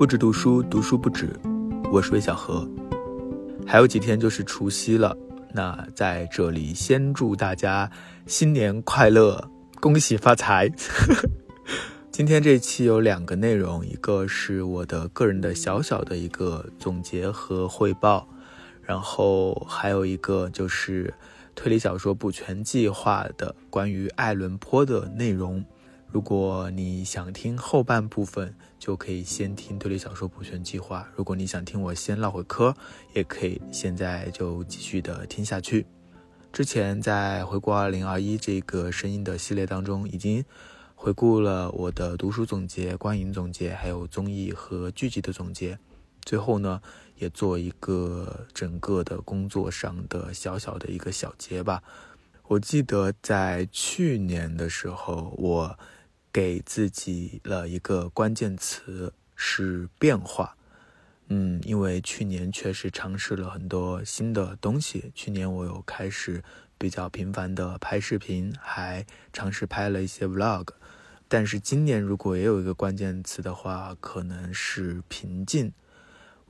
不止读书，读书不止。我是魏小何。还有几天就是除夕了，那在这里先祝大家新年快乐，恭喜发财。今天这期有两个内容，一个是我的个人的小小的一个总结和汇报，然后还有一个就是推理小说补全计划的关于爱伦坡的内容。如果你想听后半部分，就可以先听推理小说补全计划；如果你想听我先唠会嗑，也可以现在就继续的听下去。之前在回顾二零二一这个声音的系列当中，已经回顾了我的读书总结、观影总结，还有综艺和剧集的总结。最后呢，也做一个整个的工作上的小小的一个小结吧。我记得在去年的时候，我。给自己了一个关键词是变化，嗯，因为去年确实尝试了很多新的东西。去年我有开始比较频繁的拍视频，还尝试拍了一些 vlog。但是今年如果也有一个关键词的话，可能是平静。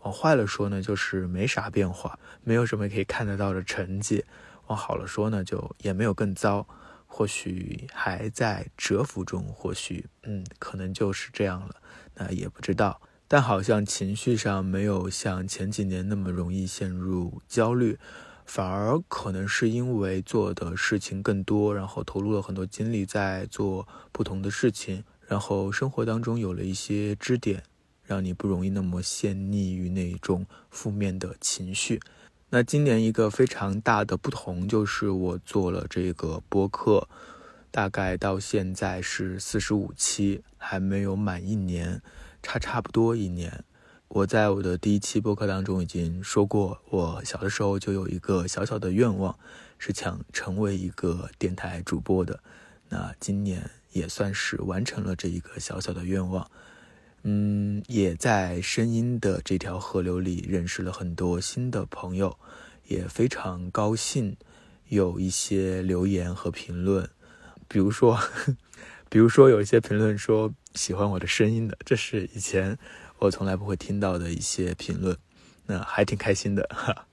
往坏了说呢，就是没啥变化，没有什么可以看得到的成绩；往好了说呢，就也没有更糟。或许还在蛰伏中，或许，嗯，可能就是这样了，那也不知道。但好像情绪上没有像前几年那么容易陷入焦虑，反而可能是因为做的事情更多，然后投入了很多精力在做不同的事情，然后生活当中有了一些支点，让你不容易那么陷溺于那种负面的情绪。那今年一个非常大的不同就是我做了这个播客，大概到现在是四十五期，还没有满一年，差差不多一年。我在我的第一期播客当中已经说过，我小的时候就有一个小小的愿望，是想成为一个电台主播的。那今年也算是完成了这一个小小的愿望。嗯，也在声音的这条河流里认识了很多新的朋友，也非常高兴有一些留言和评论，比如说，比如说有一些评论说喜欢我的声音的，这是以前我从来不会听到的一些评论，那还挺开心的，哈，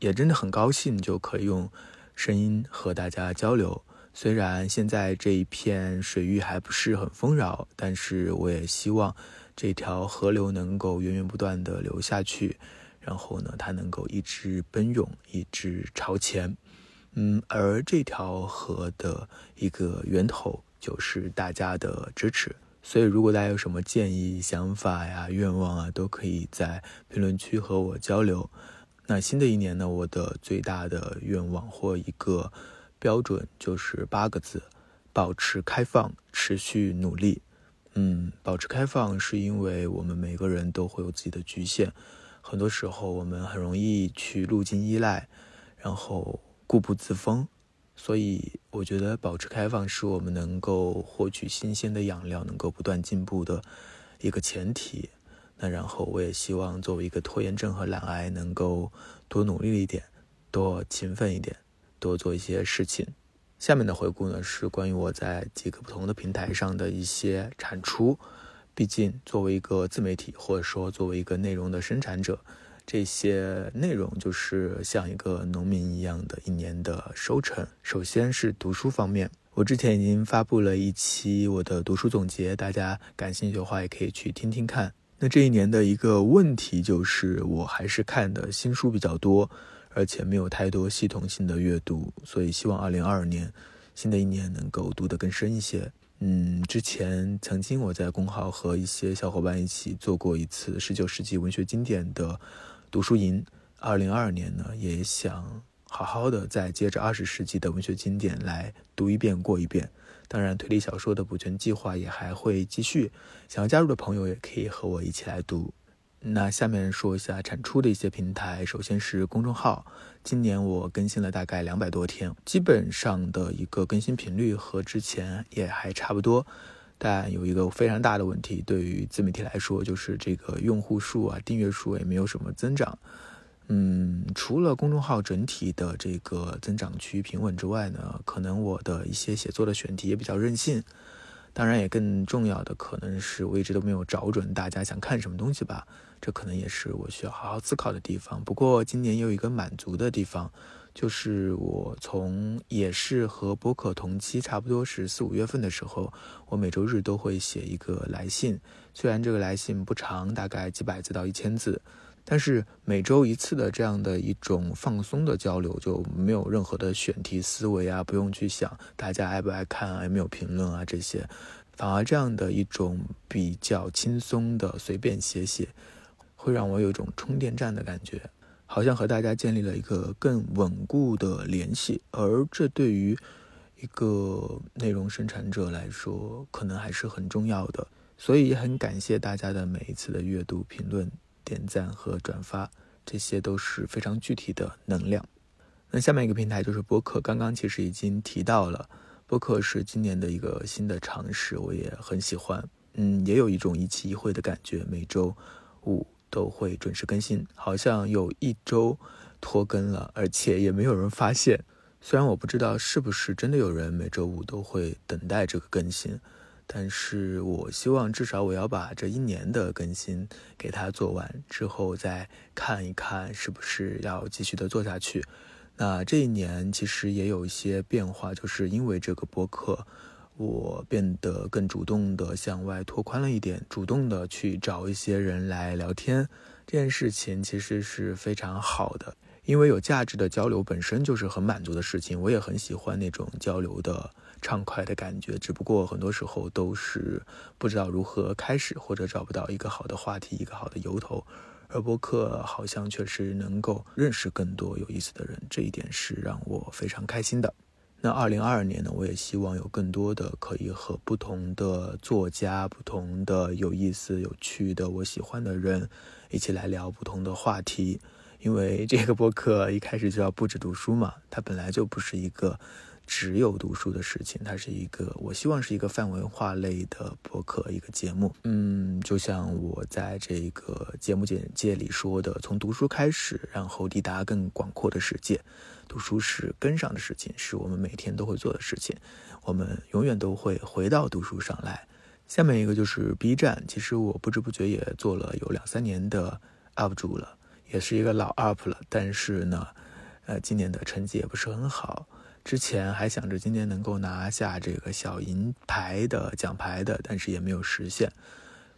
也真的很高兴就可以用声音和大家交流。虽然现在这一片水域还不是很丰饶，但是我也希望这条河流能够源源不断的流下去，然后呢，它能够一直奔涌，一直朝前。嗯，而这条河的一个源头就是大家的支持。所以，如果大家有什么建议、想法呀、愿望啊，都可以在评论区和我交流。那新的一年呢，我的最大的愿望或一个。标准就是八个字：保持开放，持续努力。嗯，保持开放是因为我们每个人都会有自己的局限，很多时候我们很容易去路径依赖，然后固步自封。所以，我觉得保持开放是我们能够获取新鲜的养料、能够不断进步的一个前提。那然后，我也希望作为一个拖延症和懒癌，能够多努力一点，多勤奋一点。多做一些事情。下面的回顾呢，是关于我在几个不同的平台上的一些产出。毕竟，作为一个自媒体，或者说作为一个内容的生产者，这些内容就是像一个农民一样的一年的收成。首先是读书方面，我之前已经发布了一期我的读书总结，大家感兴趣的话也可以去听听看。那这一年的一个问题就是，我还是看的新书比较多。而且没有太多系统性的阅读，所以希望二零二二年新的一年能够读得更深一些。嗯，之前曾经我在公号和一些小伙伴一起做过一次十九世纪文学经典的读书营。二零二二年呢，也想好好的再接着二十世纪的文学经典来读一遍过一遍。当然，推理小说的补全计划也还会继续，想要加入的朋友也可以和我一起来读。那下面说一下产出的一些平台，首先是公众号。今年我更新了大概两百多天，基本上的一个更新频率和之前也还差不多。但有一个非常大的问题，对于自媒体来说，就是这个用户数啊、订阅数也没有什么增长。嗯，除了公众号整体的这个增长趋于平稳之外呢，可能我的一些写作的选题也比较任性。当然，也更重要的可能是我一直都没有找准大家想看什么东西吧，这可能也是我需要好好思考的地方。不过今年有一个满足的地方，就是我从也是和播客同期，差不多是四五月份的时候，我每周日都会写一个来信，虽然这个来信不长，大概几百字到一千字。但是每周一次的这样的一种放松的交流，就没有任何的选题思维啊，不用去想大家爱不爱看啊，有没有评论啊这些，反而这样的一种比较轻松的随便写写，会让我有一种充电站的感觉，好像和大家建立了一个更稳固的联系，而这对于一个内容生产者来说，可能还是很重要的，所以也很感谢大家的每一次的阅读评论。点赞和转发，这些都是非常具体的能量。那下面一个平台就是播客，刚刚其实已经提到了，播客是今年的一个新的尝试，我也很喜欢。嗯，也有一种一期一会的感觉，每周五都会准时更新，好像有一周拖更了，而且也没有人发现。虽然我不知道是不是真的有人每周五都会等待这个更新。但是我希望至少我要把这一年的更新给它做完之后，再看一看是不是要继续的做下去。那这一年其实也有一些变化，就是因为这个播客，我变得更主动的向外拓宽了一点，主动的去找一些人来聊天。这件事情其实是非常好的，因为有价值的交流本身就是很满足的事情，我也很喜欢那种交流的。畅快的感觉，只不过很多时候都是不知道如何开始，或者找不到一个好的话题、一个好的由头。而播客好像确实能够认识更多有意思的人，这一点是让我非常开心的。那二零二二年呢，我也希望有更多的可以和不同的作家、不同的有意思、有趣的我喜欢的人一起来聊不同的话题。因为这个播客一开始就要不止读书嘛，它本来就不是一个。只有读书的事情，它是一个，我希望是一个泛文化类的博客，一个节目。嗯，就像我在这个节目简介里说的，从读书开始，然后抵达更广阔的世界。读书是跟上的事情，是我们每天都会做的事情，我们永远都会回到读书上来。下面一个就是 B 站，其实我不知不觉也做了有两三年的 UP 主了，也是一个老 UP 了，但是呢，呃，今年的成绩也不是很好。之前还想着今年能够拿下这个小银牌的奖牌的，但是也没有实现。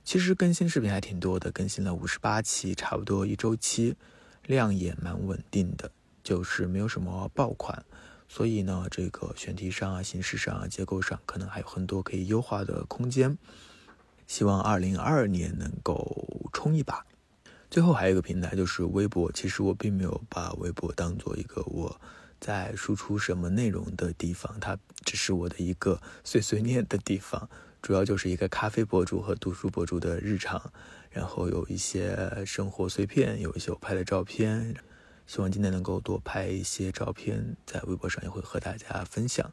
其实更新视频还挺多的，更新了五十八期，差不多一周期，量也蛮稳定的，就是没有什么爆款。所以呢，这个选题上啊、形式上啊、结构上，可能还有很多可以优化的空间。希望二零二二年能够冲一把。最后还有一个平台就是微博，其实我并没有把微博当做一个我。在输出什么内容的地方，它只是我的一个碎碎念的地方，主要就是一个咖啡博主和读书博主的日常，然后有一些生活碎片，有一些我拍的照片，希望今天能够多拍一些照片，在微博上也会和大家分享。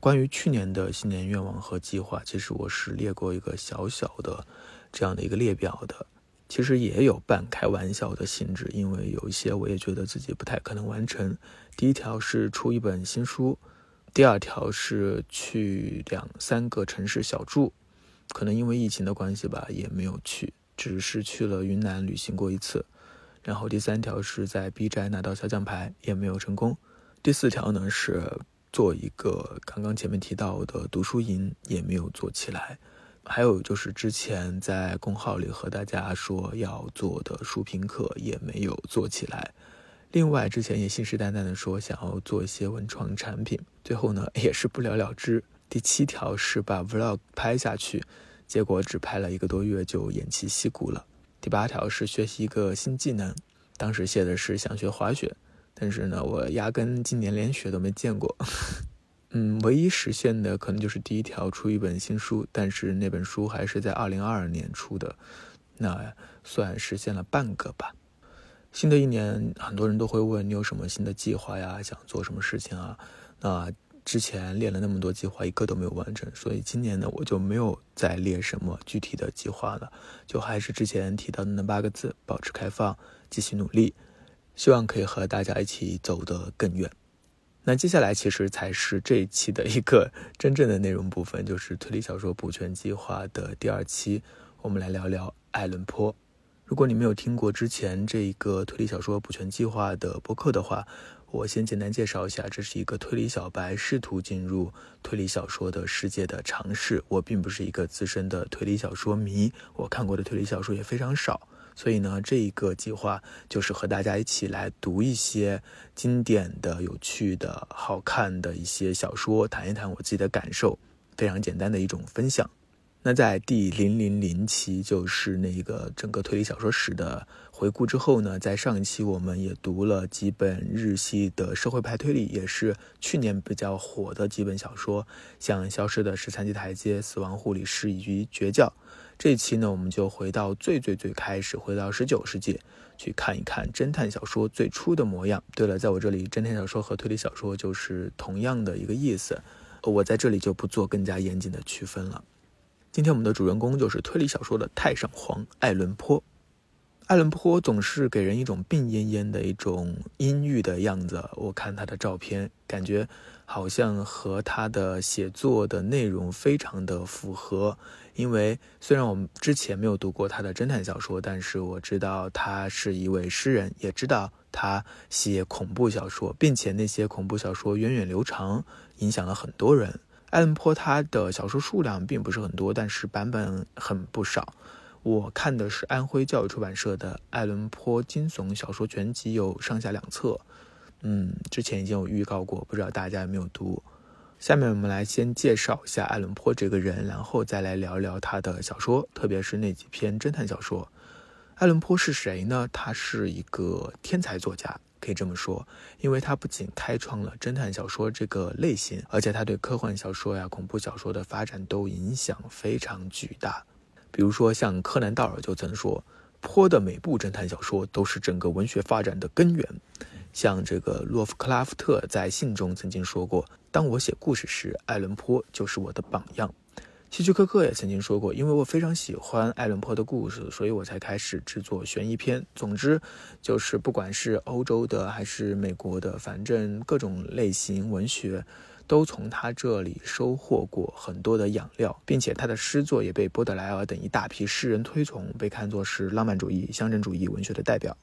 关于去年的新年愿望和计划，其实我是列过一个小小的这样的一个列表的。其实也有半开玩笑的性质，因为有一些我也觉得自己不太可能完成。第一条是出一本新书，第二条是去两三个城市小住，可能因为疫情的关系吧，也没有去，只是去了云南旅行过一次。然后第三条是在 B 站拿到小奖牌，也没有成功。第四条呢是做一个刚刚前面提到的读书营，也没有做起来。还有就是之前在公号里和大家说要做的书评课也没有做起来。另外之前也信誓旦旦的说想要做一些文创产品，最后呢也是不了了之。第七条是把 vlog 拍下去，结果只拍了一个多月就偃旗息鼓了。第八条是学习一个新技能，当时写的是想学滑雪，但是呢我压根今年连雪都没见过。嗯，唯一实现的可能就是第一条出一本新书，但是那本书还是在二零二二年出的，那算实现了半个吧。新的一年，很多人都会问你有什么新的计划呀，想做什么事情啊？那之前列了那么多计划，一个都没有完成，所以今年呢，我就没有再列什么具体的计划了，就还是之前提到的那八个字：保持开放，继续努力，希望可以和大家一起走得更远。那接下来其实才是这一期的一个真正的内容部分，就是推理小说补全计划的第二期，我们来聊聊爱伦坡。如果你没有听过之前这一个推理小说补全计划的播客的话，我先简单介绍一下，这是一个推理小白试图进入推理小说的世界的尝试。我并不是一个资深的推理小说迷，我看过的推理小说也非常少，所以呢，这一个计划就是和大家一起来读一些经典的、有趣的、好看的一些小说，谈一谈我自己的感受，非常简单的一种分享。那在第零零零期，就是那个整个推理小说史的回顾之后呢，在上一期我们也读了几本日系的社会派推理，也是去年比较火的几本小说，像《消失的十三级台阶》《死亡护理师》以及《绝教》。这一期呢，我们就回到最最最开始，回到十九世纪，去看一看侦探小说最初的模样。对了，在我这里，侦探小说和推理小说就是同样的一个意思，我在这里就不做更加严谨的区分了。今天我们的主人公就是推理小说的太上皇爱伦坡。爱伦坡总是给人一种病恹恹的一种阴郁的样子。我看他的照片，感觉好像和他的写作的内容非常的符合。因为虽然我们之前没有读过他的侦探小说，但是我知道他是一位诗人，也知道他写恐怖小说，并且那些恐怖小说源远流长，影响了很多人。爱伦坡他的小说数量并不是很多，但是版本很不少。我看的是安徽教育出版社的《爱伦坡惊悚小说全集》，有上下两册。嗯，之前已经有预告过，不知道大家有没有读。下面我们来先介绍一下爱伦坡这个人，然后再来聊聊他的小说，特别是那几篇侦探小说。爱伦坡是谁呢？他是一个天才作家。可以这么说，因为他不仅开创了侦探小说这个类型，而且他对科幻小说呀、恐怖小说的发展都影响非常巨大。比如说，像柯南道尔就曾说，坡的每部侦探小说都是整个文学发展的根源。像这个洛夫克拉夫特在信中曾经说过：“当我写故事时，爱伦坡就是我的榜样。”希区柯克也曾经说过：“因为我非常喜欢爱伦坡的故事，所以我才开始制作悬疑片。”总之，就是不管是欧洲的还是美国的，反正各种类型文学，都从他这里收获过很多的养料，并且他的诗作也被波德莱尔等一大批诗人推崇，被看作是浪漫主义、乡镇主义文学的代表。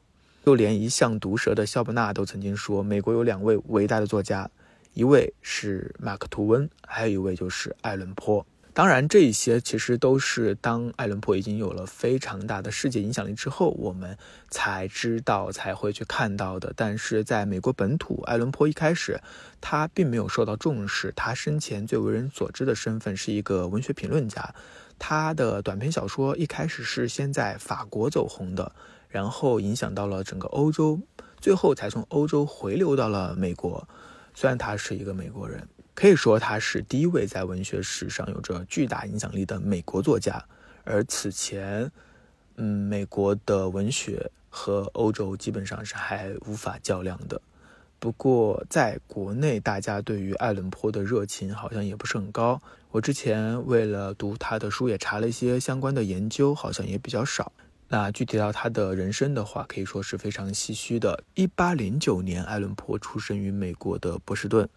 就连一向毒舌的肖伯纳都曾经说：“美国有两位伟大的作家，一位是马克吐温，还有一位就是爱伦坡。”当然，这一些其实都是当爱伦坡已经有了非常大的世界影响力之后，我们才知道、才会去看到的。但是在美国本土，爱伦坡一开始他并没有受到重视。他生前最为人所知的身份是一个文学评论家，他的短篇小说一开始是先在法国走红的，然后影响到了整个欧洲，最后才从欧洲回流到了美国。虽然他是一个美国人。可以说，他是第一位在文学史上有着巨大影响力的美国作家。而此前，嗯，美国的文学和欧洲基本上是还无法较量的。不过，在国内，大家对于爱伦坡的热情好像也不是很高。我之前为了读他的书，也查了一些相关的研究，好像也比较少。那具体到他的人生的话，可以说是非常唏嘘的。一八零九年，爱伦坡出生于美国的波士顿。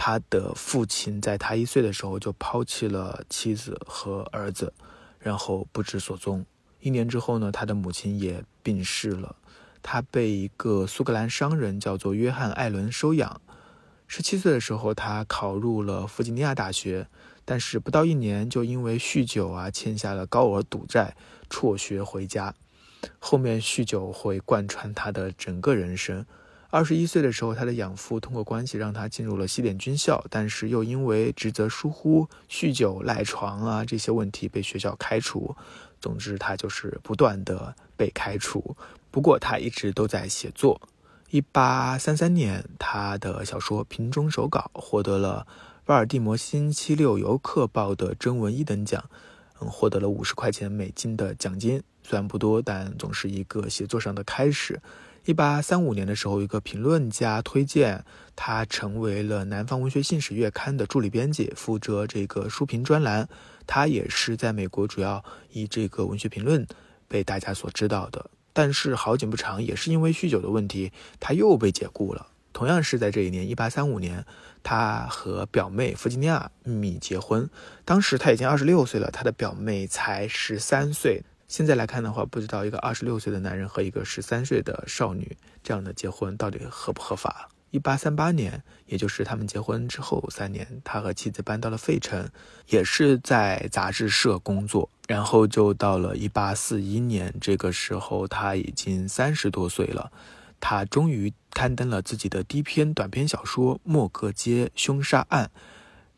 他的父亲在他一岁的时候就抛弃了妻子和儿子，然后不知所踪。一年之后呢，他的母亲也病逝了。他被一个苏格兰商人叫做约翰·艾伦收养。十七岁的时候，他考入了弗吉尼亚大学，但是不到一年就因为酗酒啊欠下了高额赌债，辍学回家。后面酗酒会贯穿他的整个人生。二十一岁的时候，他的养父通过关系让他进入了西点军校，但是又因为职责疏忽、酗酒、赖床啊这些问题被学校开除。总之，他就是不断的被开除。不过，他一直都在写作。一八三三年，他的小说《瓶中手稿》获得了巴尔的摩星期六游客报的征文一等奖，嗯，获得了五十块钱美金的奖金。虽然不多，但总是一个写作上的开始。一八三五年的时候，一个评论家推荐他成为了《南方文学信使》月刊的助理编辑，负责这个书评专栏。他也是在美国主要以这个文学评论被大家所知道的。但是好景不长，也是因为酗酒的问题，他又被解雇了。同样是在这一年，一八三五年，他和表妹弗吉尼亚秘密结婚。当时他已经二十六岁了，他的表妹才十三岁。现在来看的话，不知道一个二十六岁的男人和一个十三岁的少女这样的结婚到底合不合法？一八三八年，也就是他们结婚之后三年，他和妻子搬到了费城，也是在杂志社工作。然后就到了一八四一年，这个时候他已经三十多岁了，他终于刊登了自己的第一篇短篇小说《莫格街凶杀案》。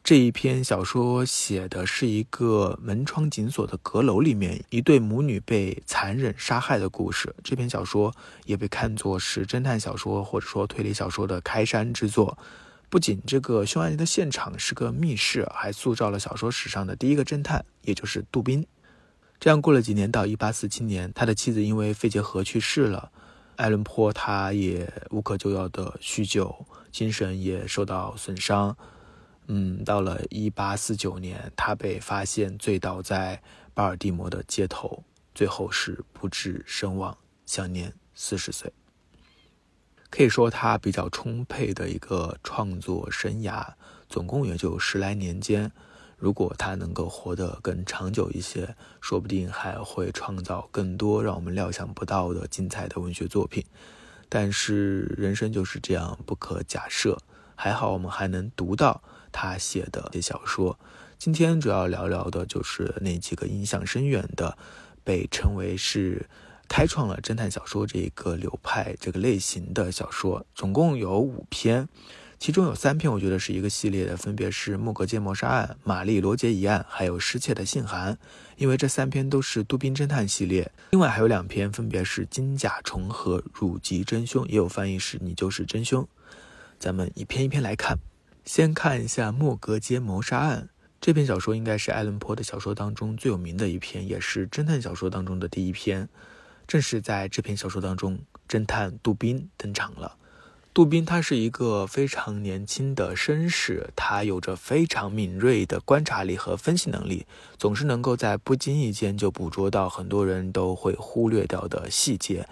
这一篇小说写的是一个门窗紧锁的阁楼里面一对母女被残忍杀害的故事。这篇小说也被看作是侦探小说或者说推理小说的开山之作。不仅这个凶案的现场是个密室，还塑造了小说史上的第一个侦探，也就是杜宾。这样过了几年，到一八四七年，他的妻子因为肺结核去世了。艾伦坡他也无可救药的酗酒，精神也受到损伤。嗯，到了一八四九年，他被发现醉倒在巴尔的摩的街头，最后是不治身亡，享年四十岁。可以说他比较充沛的一个创作生涯，总共也就十来年间。如果他能够活得更长久一些，说不定还会创造更多让我们料想不到的精彩的文学作品。但是人生就是这样不可假设，还好我们还能读到。他写的些小说，今天主要聊聊的就是那几个影响深远的，被称为是开创了侦探小说这一个流派、这个类型的小说，总共有五篇，其中有三篇我觉得是一个系列的，分别是《莫格街谋杀案》《玛丽罗杰疑案》还有《失窃的信函》，因为这三篇都是杜宾侦探系列。另外还有两篇，分别是《金甲虫》和《汝吉真凶》，也有翻译是你就是真凶。咱们一篇一篇来看。先看一下《莫格街谋杀案》这篇小说，应该是艾伦坡的小说当中最有名的一篇，也是侦探小说当中的第一篇。正是在这篇小说当中，侦探杜宾登场了。杜宾他是一个非常年轻的绅士，他有着非常敏锐的观察力和分析能力，总是能够在不经意间就捕捉到很多人都会忽略掉的细节。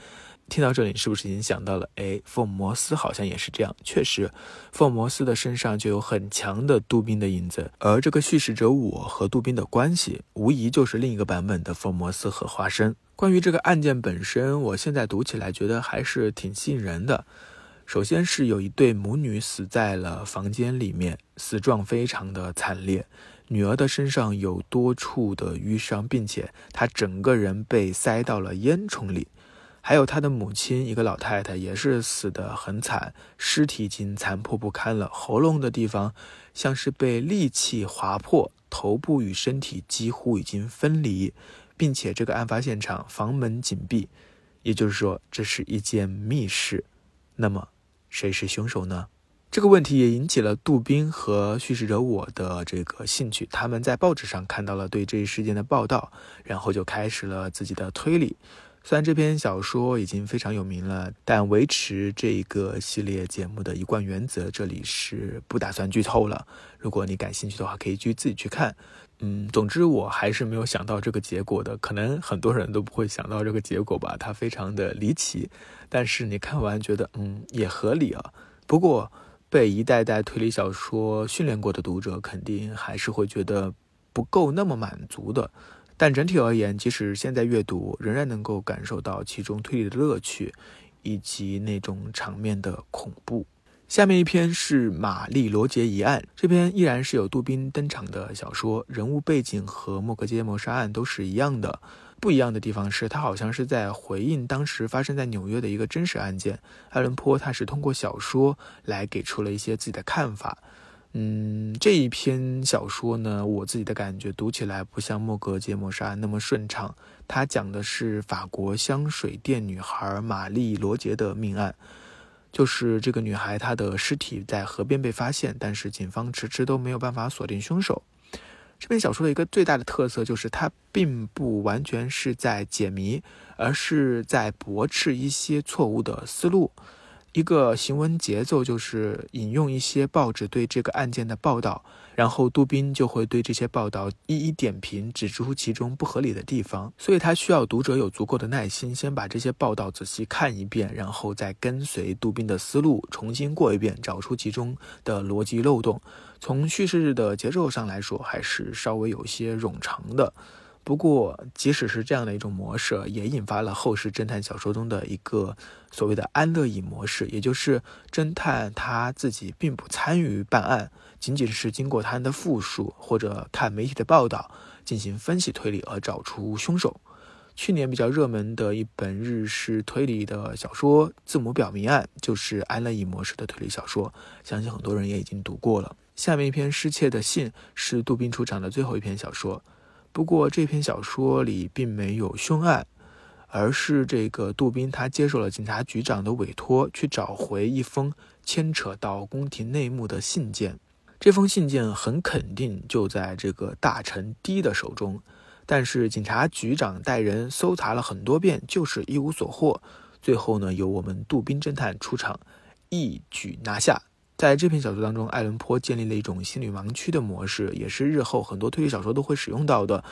听到这里，是不是已经想到了？哎，福尔摩斯好像也是这样。确实，福尔摩斯的身上就有很强的杜宾的影子。而这个叙事者我和杜宾的关系，无疑就是另一个版本的福尔摩斯和华生。关于这个案件本身，我现在读起来觉得还是挺吸引人的。首先是有一对母女死在了房间里面，死状非常的惨烈。女儿的身上有多处的淤伤，并且她整个人被塞到了烟囱里。还有他的母亲，一个老太太，也是死得很惨，尸体已经残破不堪了，喉咙的地方像是被利器划破，头部与身体几乎已经分离，并且这个案发现场房门紧闭，也就是说这是一间密室。那么谁是凶手呢？这个问题也引起了杜宾和叙事者我的这个兴趣，他们在报纸上看到了对这一事件的报道，然后就开始了自己的推理。虽然这篇小说已经非常有名了，但维持这一个系列节目的一贯原则，这里是不打算剧透了。如果你感兴趣的话，可以去自己去看。嗯，总之我还是没有想到这个结果的，可能很多人都不会想到这个结果吧，它非常的离奇。但是你看完觉得，嗯，也合理啊。不过被一代代推理小说训练过的读者，肯定还是会觉得不够那么满足的。但整体而言，即使现在阅读，仍然能够感受到其中推理的乐趣，以及那种场面的恐怖。下面一篇是《玛丽罗杰一案》，这篇依然是有杜宾登场的小说，人物背景和《莫格街谋杀案》都是一样的。不一样的地方是，他好像是在回应当时发生在纽约的一个真实案件。艾伦坡他是通过小说来给出了一些自己的看法。嗯，这一篇小说呢，我自己的感觉读起来不像《莫格街谋杀案》那么顺畅。它讲的是法国香水店女孩玛丽罗杰的命案，就是这个女孩她的尸体在河边被发现，但是警方迟迟都没有办法锁定凶手。这篇小说的一个最大的特色就是它并不完全是在解谜，而是在驳斥一些错误的思路。一个行文节奏就是引用一些报纸对这个案件的报道，然后杜宾就会对这些报道一一点评，指出其中不合理的地方。所以他需要读者有足够的耐心，先把这些报道仔细看一遍，然后再跟随杜宾的思路重新过一遍，找出其中的逻辑漏洞。从叙事的节奏上来说，还是稍微有些冗长的。不过，即使是这样的一种模式，也引发了后世侦探小说中的一个所谓的安乐椅模式，也就是侦探他自己并不参与办案，仅仅是经过他人的复述或者看媒体的报道进行分析推理而找出凶手。去年比较热门的一本日式推理的小说《字母表谜案》就是安乐椅模式的推理小说，相信很多人也已经读过了。下面一篇失窃的信是杜宾出场的最后一篇小说。不过这篇小说里并没有凶案，而是这个杜宾他接受了警察局长的委托，去找回一封牵扯到宫廷内幕的信件。这封信件很肯定就在这个大臣 D 的手中，但是警察局长带人搜查了很多遍，就是一无所获。最后呢，由我们杜宾侦探出场，一举拿下。在这篇小说当中，爱伦坡建立了一种心理盲区的模式，也是日后很多推理小说都会使用到的。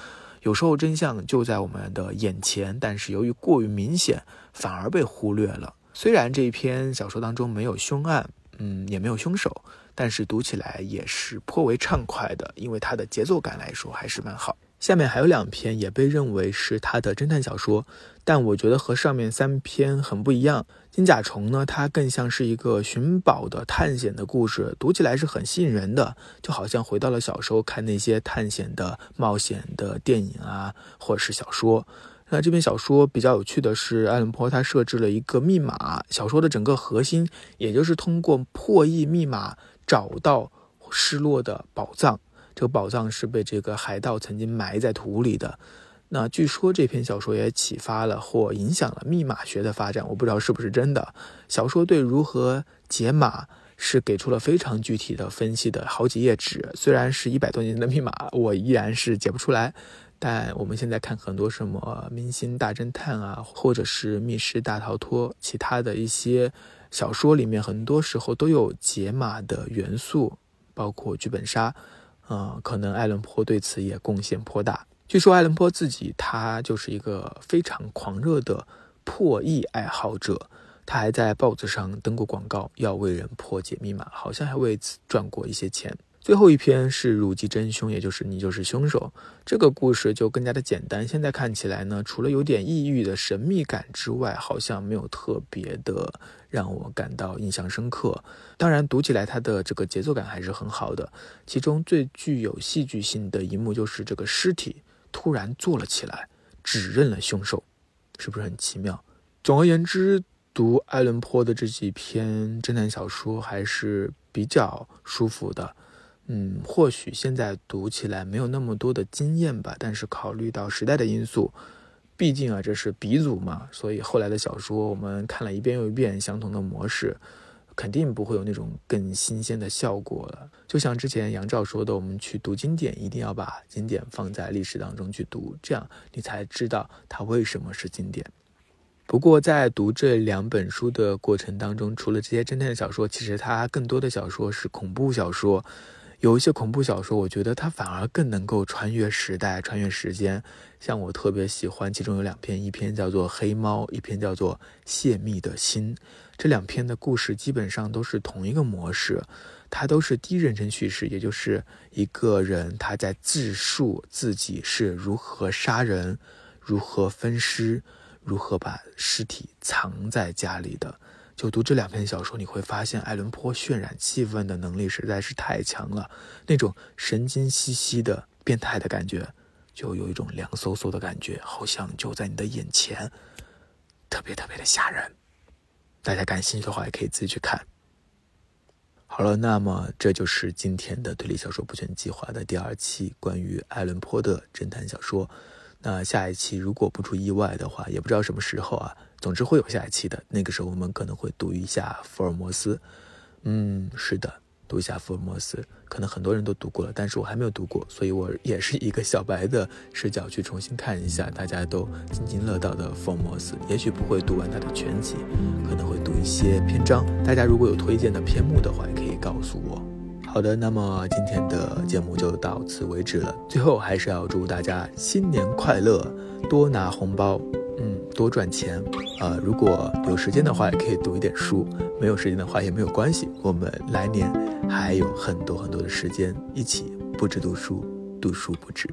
有时候真相就在我们的眼前，但是由于过于明显，反而被忽略了。虽然这一篇小说当中没有凶案，嗯，也没有凶手，但是读起来也是颇为畅快的，因为它的节奏感来说还是蛮好。下面还有两篇也被认为是他的侦探小说，但我觉得和上面三篇很不一样。金甲虫呢，它更像是一个寻宝的探险的故事，读起来是很吸引人的，就好像回到了小时候看那些探险的冒险的电影啊，或者是小说。那这篇小说比较有趣的是，爱伦坡他设置了一个密码，小说的整个核心也就是通过破译密码找到失落的宝藏。这个宝藏是被这个海盗曾经埋在土里的。那据说这篇小说也启发了或影响了密码学的发展，我不知道是不是真的。小说对如何解码是给出了非常具体的分析的好几页纸。虽然是一百多年的密码，我依然是解不出来。但我们现在看很多什么明星大侦探啊，或者是密室大逃脱，其他的一些小说里面，很多时候都有解码的元素，包括剧本杀。呃，可能艾伦坡对此也贡献颇大。据说艾伦坡自己他就是一个非常狂热的破译爱好者，他还在报纸上登过广告，要为人破解密码，好像还为此赚过一些钱。最后一篇是乳鸡真凶，也就是你就是凶手。这个故事就更加的简单。现在看起来呢，除了有点抑郁的神秘感之外，好像没有特别的让我感到印象深刻。当然，读起来它的这个节奏感还是很好的。其中最具有戏剧性的一幕就是这个尸体突然坐了起来，指认了凶手，是不是很奇妙？总而言之，读爱伦坡的这几篇侦探小说还是比较舒服的。嗯，或许现在读起来没有那么多的经验吧，但是考虑到时代的因素，毕竟啊这是鼻祖嘛，所以后来的小说我们看了一遍又一遍，相同的模式，肯定不会有那种更新鲜的效果了。就像之前杨照说的，我们去读经典，一定要把经典放在历史当中去读，这样你才知道它为什么是经典。不过在读这两本书的过程当中，除了这些侦探小说，其实它更多的小说是恐怖小说。有一些恐怖小说，我觉得它反而更能够穿越时代、穿越时间。像我特别喜欢，其中有两篇，一篇叫做《黑猫》，一篇叫做《泄密的心》。这两篇的故事基本上都是同一个模式，它都是第一人称叙事，也就是一个人他在自述自己是如何杀人、如何分尸、如何把尸体藏在家里的。就读这两篇小说，你会发现爱伦坡渲染气氛的能力实在是太强了，那种神经兮兮的变态的感觉，就有一种凉飕飕的感觉，好像就在你的眼前，特别特别的吓人。大家感兴趣的话，也可以自己去看。好了，那么这就是今天的推理小说不全计划的第二期关于爱伦坡的侦探小说。那下一期如果不出意外的话，也不知道什么时候啊。总之会有下一期的，那个时候我们可能会读一下福尔摩斯。嗯，是的，读一下福尔摩斯。可能很多人都读过了，但是我还没有读过，所以我也是一个小白的视角去重新看一下大家都津津乐道的福尔摩斯。也许不会读完他的全集，可能会读一些篇章。大家如果有推荐的篇目的话，也可以告诉我。好的，那么今天的节目就到此为止了。最后还是要祝大家新年快乐，多拿红包，嗯，多赚钱。呃，如果有时间的话，也可以读一点书；没有时间的话也没有关系。我们来年还有很多很多的时间，一起不止读书，读书不止。